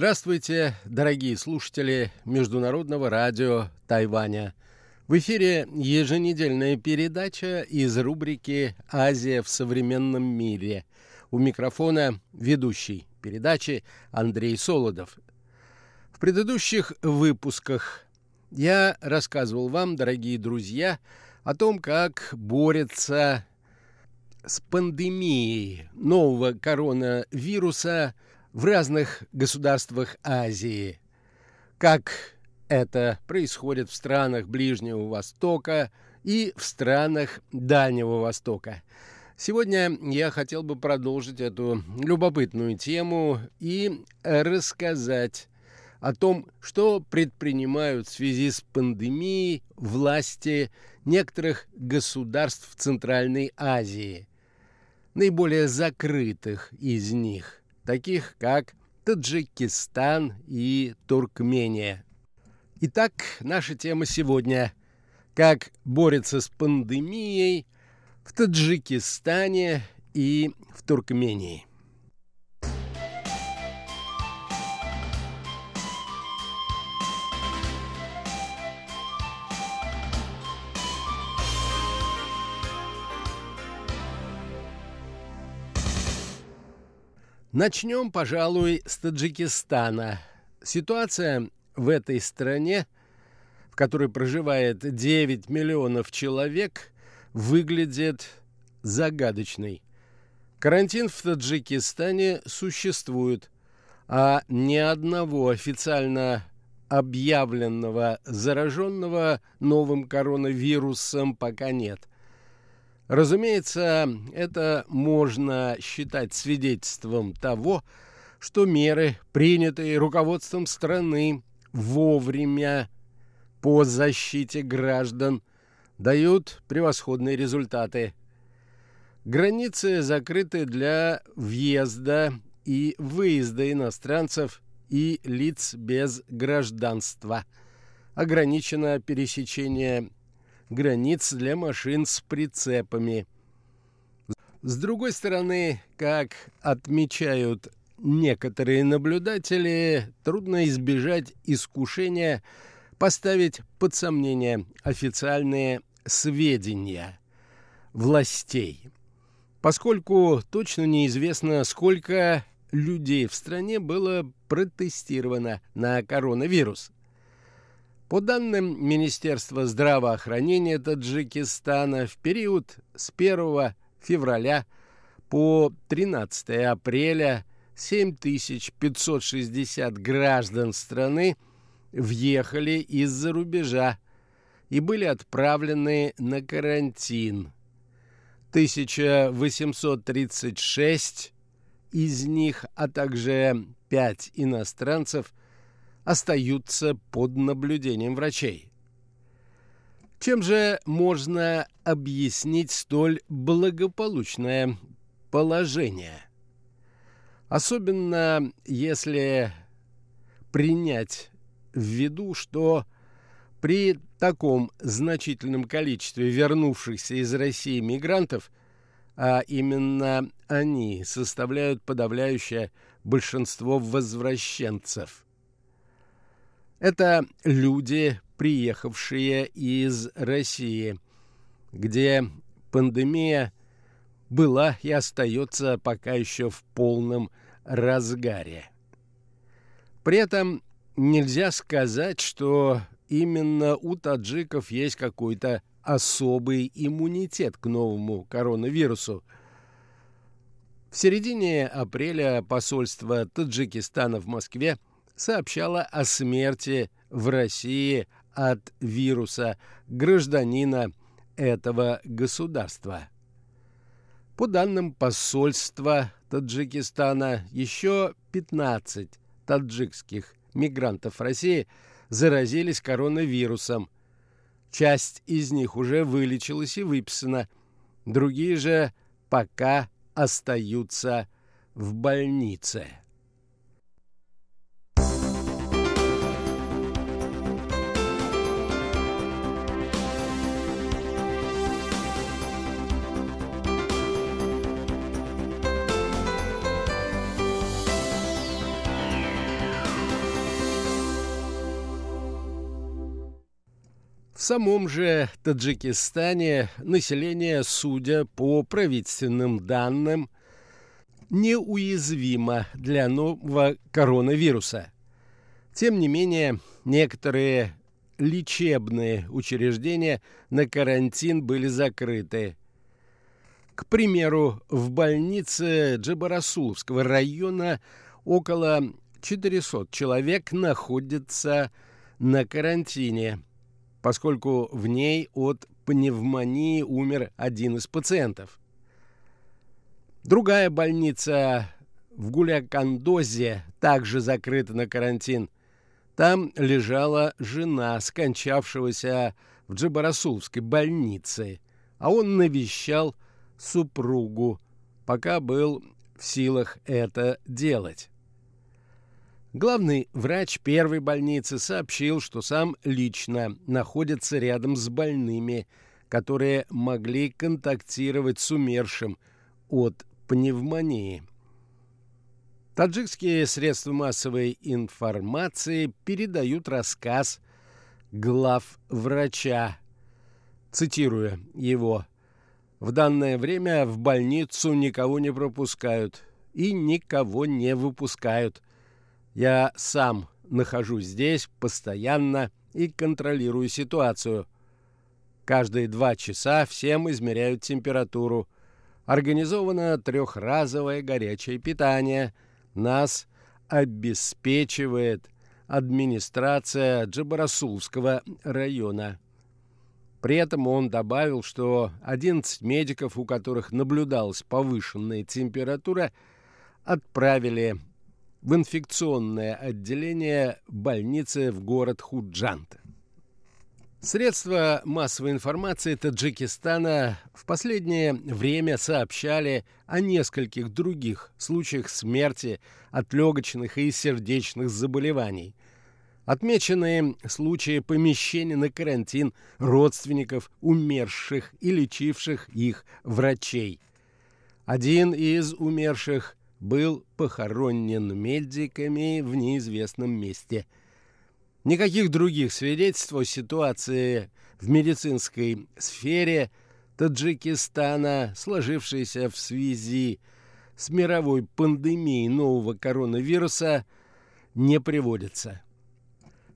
Здравствуйте, дорогие слушатели Международного радио Тайваня. В эфире еженедельная передача из рубрики «Азия в современном мире». У микрофона ведущий передачи Андрей Солодов. В предыдущих выпусках я рассказывал вам, дорогие друзья, о том, как борется с пандемией нового коронавируса – в разных государствах Азии, как это происходит в странах Ближнего Востока и в странах Дальнего Востока. Сегодня я хотел бы продолжить эту любопытную тему и рассказать о том, что предпринимают в связи с пандемией власти некоторых государств Центральной Азии, наиболее закрытых из них таких как Таджикистан и Туркмения. Итак, наша тема сегодня – как борется с пандемией в Таджикистане и в Туркмении. Начнем, пожалуй, с Таджикистана. Ситуация в этой стране, в которой проживает 9 миллионов человек, выглядит загадочной. Карантин в Таджикистане существует, а ни одного официально объявленного зараженного новым коронавирусом пока нет. Разумеется, это можно считать свидетельством того, что меры, принятые руководством страны вовремя по защите граждан, дают превосходные результаты. Границы закрыты для въезда и выезда иностранцев и лиц без гражданства. Ограничено пересечение границ для машин с прицепами. С другой стороны, как отмечают некоторые наблюдатели, трудно избежать искушения поставить под сомнение официальные сведения властей, поскольку точно неизвестно, сколько людей в стране было протестировано на коронавирус. По данным Министерства здравоохранения Таджикистана, в период с 1 февраля по 13 апреля 7560 граждан страны въехали из-за рубежа и были отправлены на карантин. 1836 из них, а также 5 иностранцев – остаются под наблюдением врачей. Чем же можно объяснить столь благополучное положение? Особенно если принять в виду, что при таком значительном количестве вернувшихся из России мигрантов, а именно они составляют подавляющее большинство возвращенцев – это люди, приехавшие из России, где пандемия была и остается пока еще в полном разгаре. При этом нельзя сказать, что именно у таджиков есть какой-то особый иммунитет к новому коронавирусу. В середине апреля посольство Таджикистана в Москве – сообщала о смерти в России от вируса гражданина этого государства. По данным посольства Таджикистана, еще 15 таджикских мигрантов России заразились коронавирусом. Часть из них уже вылечилась и выписана, другие же пока остаются в больнице. Самом же Таджикистане население, судя по правительственным данным, неуязвимо для нового коронавируса. Тем не менее, некоторые лечебные учреждения на карантин были закрыты. К примеру, в больнице Джабарасуловского района около 400 человек находятся на карантине, поскольку в ней от пневмонии умер один из пациентов. Другая больница в Гулякандозе также закрыта на карантин – там лежала жена скончавшегося в Джабарасулской больнице, а он навещал супругу, пока был в силах это делать. Главный врач первой больницы сообщил, что сам лично находится рядом с больными, которые могли контактировать с умершим от пневмонии. Таджикские средства массовой информации передают рассказ глав врача, цитируя его. «В данное время в больницу никого не пропускают и никого не выпускают. Я сам нахожусь здесь постоянно и контролирую ситуацию. Каждые два часа всем измеряют температуру. Организовано трехразовое горячее питание – нас обеспечивает администрация Джабарасулского района. При этом он добавил, что 11 медиков, у которых наблюдалась повышенная температура, отправили в инфекционное отделение больницы в город Худжант. Средства массовой информации Таджикистана в последнее время сообщали о нескольких других случаях смерти от легочных и сердечных заболеваний. Отмеченные случаи помещения на карантин родственников умерших и лечивших их врачей. Один из умерших был похоронен медиками в неизвестном месте – Никаких других свидетельств о ситуации в медицинской сфере Таджикистана, сложившейся в связи с мировой пандемией нового коронавируса, не приводится.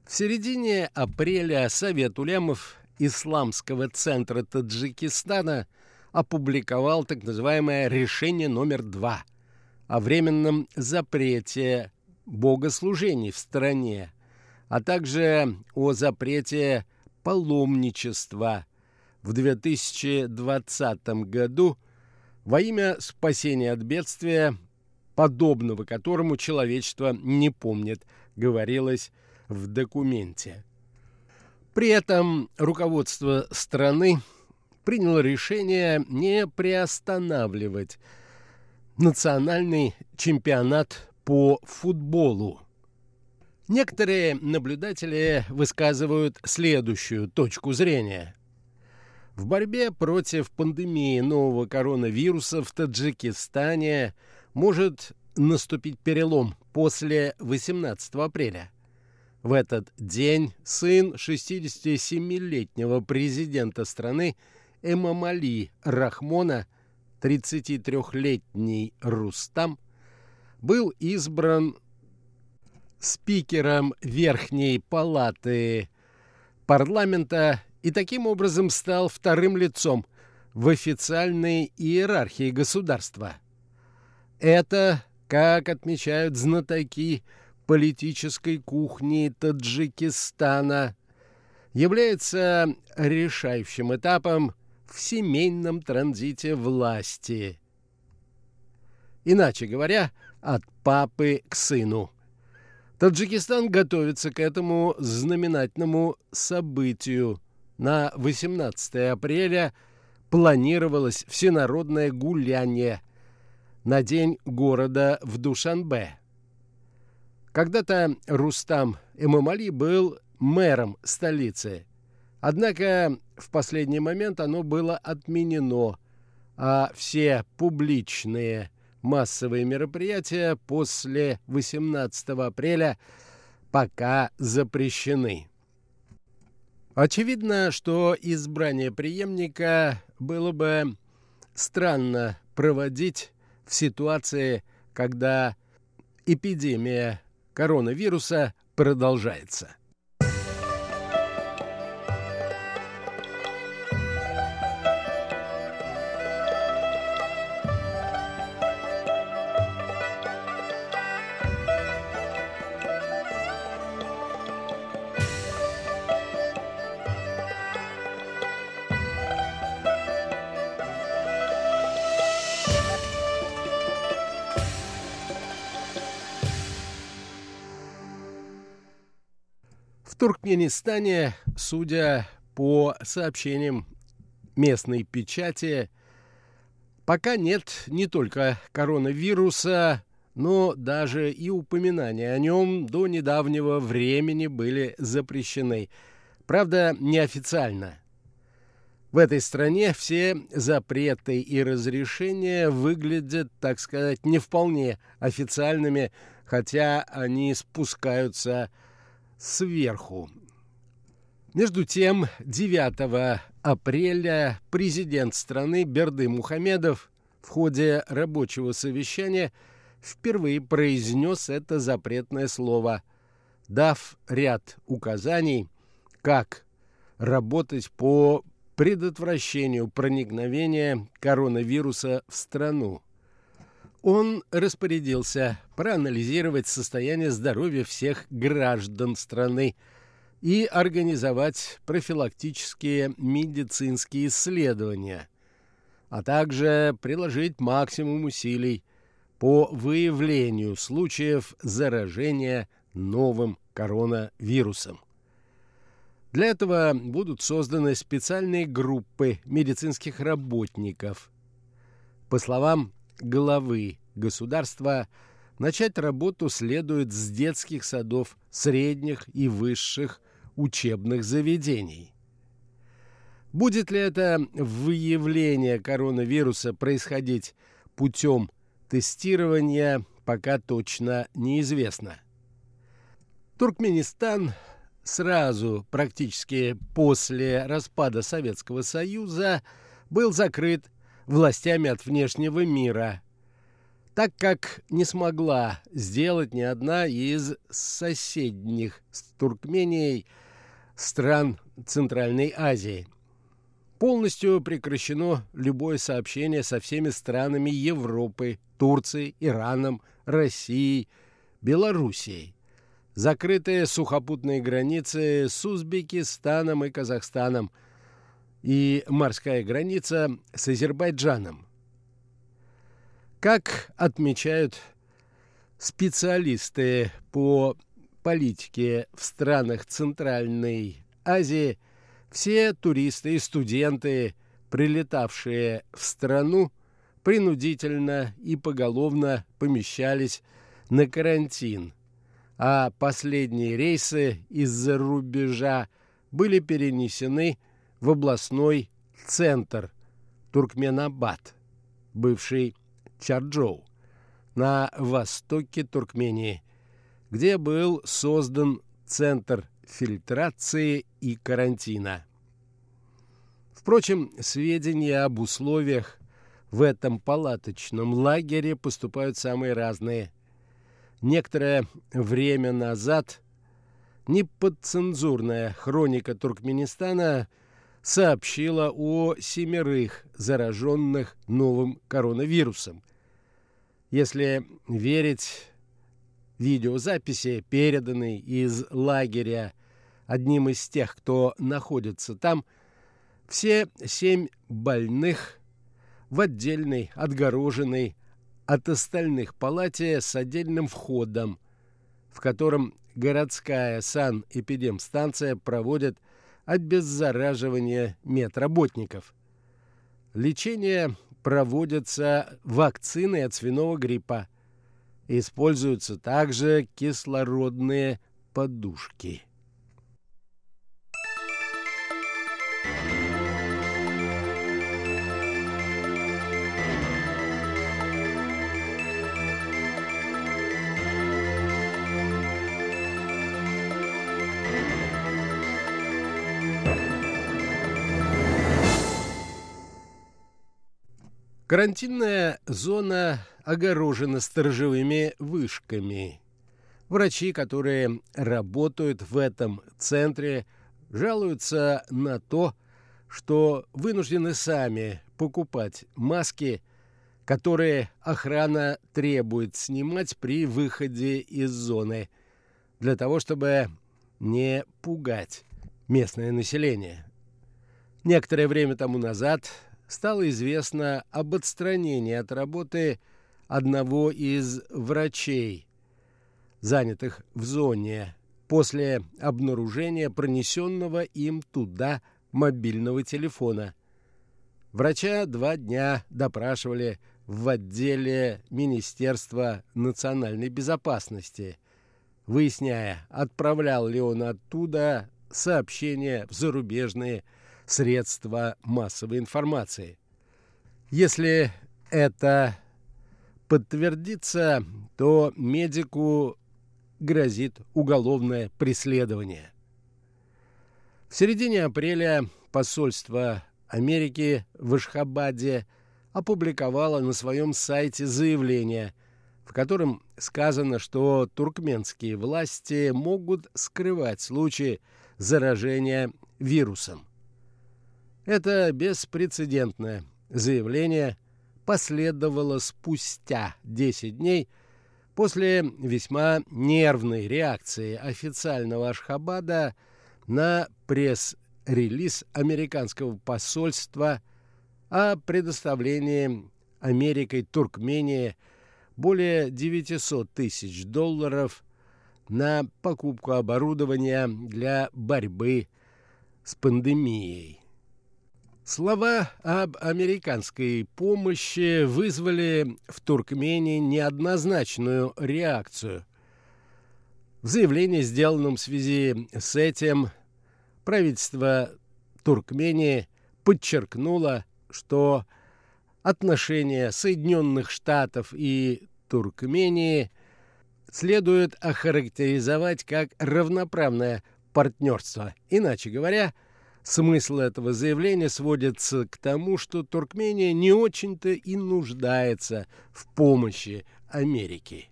В середине апреля Совет улямов Исламского центра Таджикистана опубликовал так называемое решение номер два о временном запрете богослужений в стране а также о запрете паломничества в 2020 году во имя спасения от бедствия, подобного которому человечество не помнит, говорилось в документе. При этом руководство страны приняло решение не приостанавливать национальный чемпионат по футболу Некоторые наблюдатели высказывают следующую точку зрения. В борьбе против пандемии нового коронавируса в Таджикистане может наступить перелом после 18 апреля. В этот день сын 67-летнего президента страны Эмамали Рахмона, 33-летний Рустам, был избран спикером Верхней палаты парламента и таким образом стал вторым лицом в официальной иерархии государства. Это, как отмечают знатоки политической кухни Таджикистана, является решающим этапом в семейном транзите власти. Иначе говоря, от папы к сыну. Таджикистан готовится к этому знаменательному событию. На 18 апреля планировалось всенародное гуляние на день города в Душанбе. Когда-то Рустам Эмамали был мэром столицы. Однако в последний момент оно было отменено, а все публичные массовые мероприятия после 18 апреля пока запрещены. Очевидно, что избрание преемника было бы странно проводить в ситуации, когда эпидемия коронавируса продолжается. Туркменистане, судя по сообщениям местной печати, пока нет не только коронавируса, но даже и упоминания о нем до недавнего времени были запрещены. Правда, неофициально. В этой стране все запреты и разрешения выглядят, так сказать, не вполне официальными, хотя они спускаются сверху. Между тем, 9 апреля президент страны Берды Мухамедов в ходе рабочего совещания впервые произнес это запретное слово, дав ряд указаний, как работать по предотвращению проникновения коронавируса в страну. Он распорядился проанализировать состояние здоровья всех граждан страны и организовать профилактические медицинские исследования, а также приложить максимум усилий по выявлению случаев заражения новым коронавирусом. Для этого будут созданы специальные группы медицинских работников. По словам главы государства начать работу следует с детских садов, средних и высших учебных заведений. Будет ли это выявление коронавируса происходить путем тестирования, пока точно неизвестно. Туркменистан сразу, практически после распада Советского Союза, был закрыт властями от внешнего мира, так как не смогла сделать ни одна из соседних с Туркменией стран Центральной Азии. Полностью прекращено любое сообщение со всеми странами Европы, Турцией, Ираном, Россией, Белоруссией. Закрытые сухопутные границы с Узбекистаном и Казахстаном – и морская граница с Азербайджаном. Как отмечают специалисты по политике в странах Центральной Азии, все туристы и студенты, прилетавшие в страну, принудительно и поголовно помещались на карантин, а последние рейсы из-за рубежа были перенесены в областной центр Туркменабад, бывший Чарджоу, на востоке Туркмении, где был создан центр фильтрации и карантина. Впрочем, сведения об условиях в этом палаточном лагере поступают самые разные. Некоторое время назад неподцензурная хроника Туркменистана – сообщила о семерых зараженных новым коронавирусом. Если верить видеозаписи, переданной из лагеря одним из тех, кто находится там, все семь больных в отдельной, отгороженной от остальных палате с отдельным входом, в котором городская санэпидемстанция проводит обеззараживания медработников. Лечение проводятся вакцины от свиного гриппа. Используются также кислородные подушки. Карантинная зона огорожена сторожевыми вышками. Врачи, которые работают в этом центре, жалуются на то, что вынуждены сами покупать маски, которые охрана требует снимать при выходе из зоны, для того, чтобы не пугать местное население. Некоторое время тому назад стало известно об отстранении от работы одного из врачей, занятых в зоне, после обнаружения пронесенного им туда мобильного телефона. Врача два дня допрашивали в отделе Министерства национальной безопасности, выясняя, отправлял ли он оттуда сообщения в зарубежные средства массовой информации. Если это подтвердится, то медику грозит уголовное преследование. В середине апреля посольство Америки в Ашхабаде опубликовало на своем сайте заявление, в котором сказано, что туркменские власти могут скрывать случаи заражения вирусом. Это беспрецедентное заявление последовало спустя 10 дней после весьма нервной реакции официального Ашхабада на пресс-релиз американского посольства о предоставлении Америкой Туркмении более 900 тысяч долларов на покупку оборудования для борьбы с пандемией. Слова об американской помощи вызвали в Туркмении неоднозначную реакцию. В заявлении, сделанном в связи с этим, правительство Туркмении подчеркнуло, что отношения Соединенных Штатов и Туркмении следует охарактеризовать как равноправное партнерство. Иначе говоря, Смысл этого заявления сводится к тому, что Туркмения не очень-то и нуждается в помощи Америки.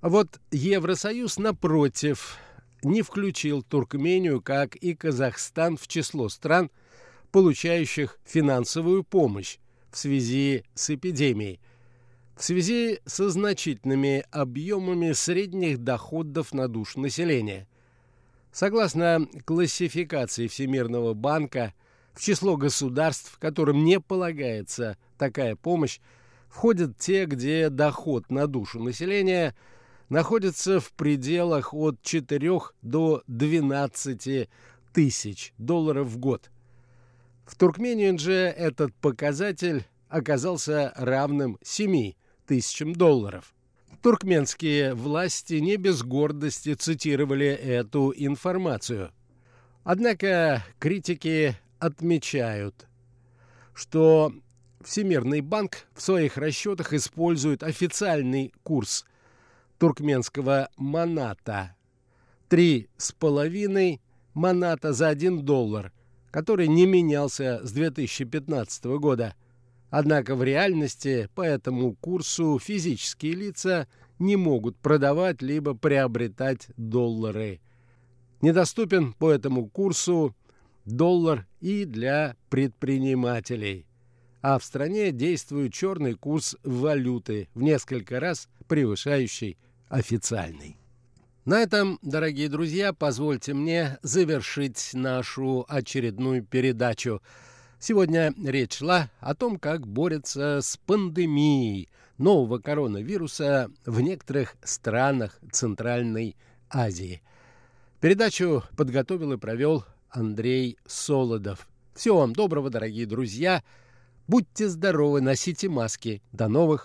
А вот Евросоюз, напротив, не включил Туркмению, как и Казахстан, в число стран, получающих финансовую помощь в связи с эпидемией, в связи со значительными объемами средних доходов на душу населения. Согласно классификации Всемирного банка, в число государств, которым не полагается такая помощь, входят те, где доход на душу населения находится в пределах от 4 до 12 тысяч долларов в год. В Туркмении же этот показатель оказался равным 7 тысячам долларов. Туркменские власти не без гордости цитировали эту информацию. Однако критики отмечают, что Всемирный банк в своих расчетах использует официальный курс туркменского маната – три с половиной маната за один доллар, который не менялся с 2015 года – Однако в реальности по этому курсу физические лица не могут продавать либо приобретать доллары. Недоступен по этому курсу доллар и для предпринимателей. А в стране действует черный курс валюты, в несколько раз превышающий официальный. На этом, дорогие друзья, позвольте мне завершить нашу очередную передачу – Сегодня речь шла о том, как борется с пандемией нового коронавируса в некоторых странах Центральной Азии. Передачу подготовил и провел Андрей Солодов. Всего вам доброго, дорогие друзья. Будьте здоровы, носите маски. До новых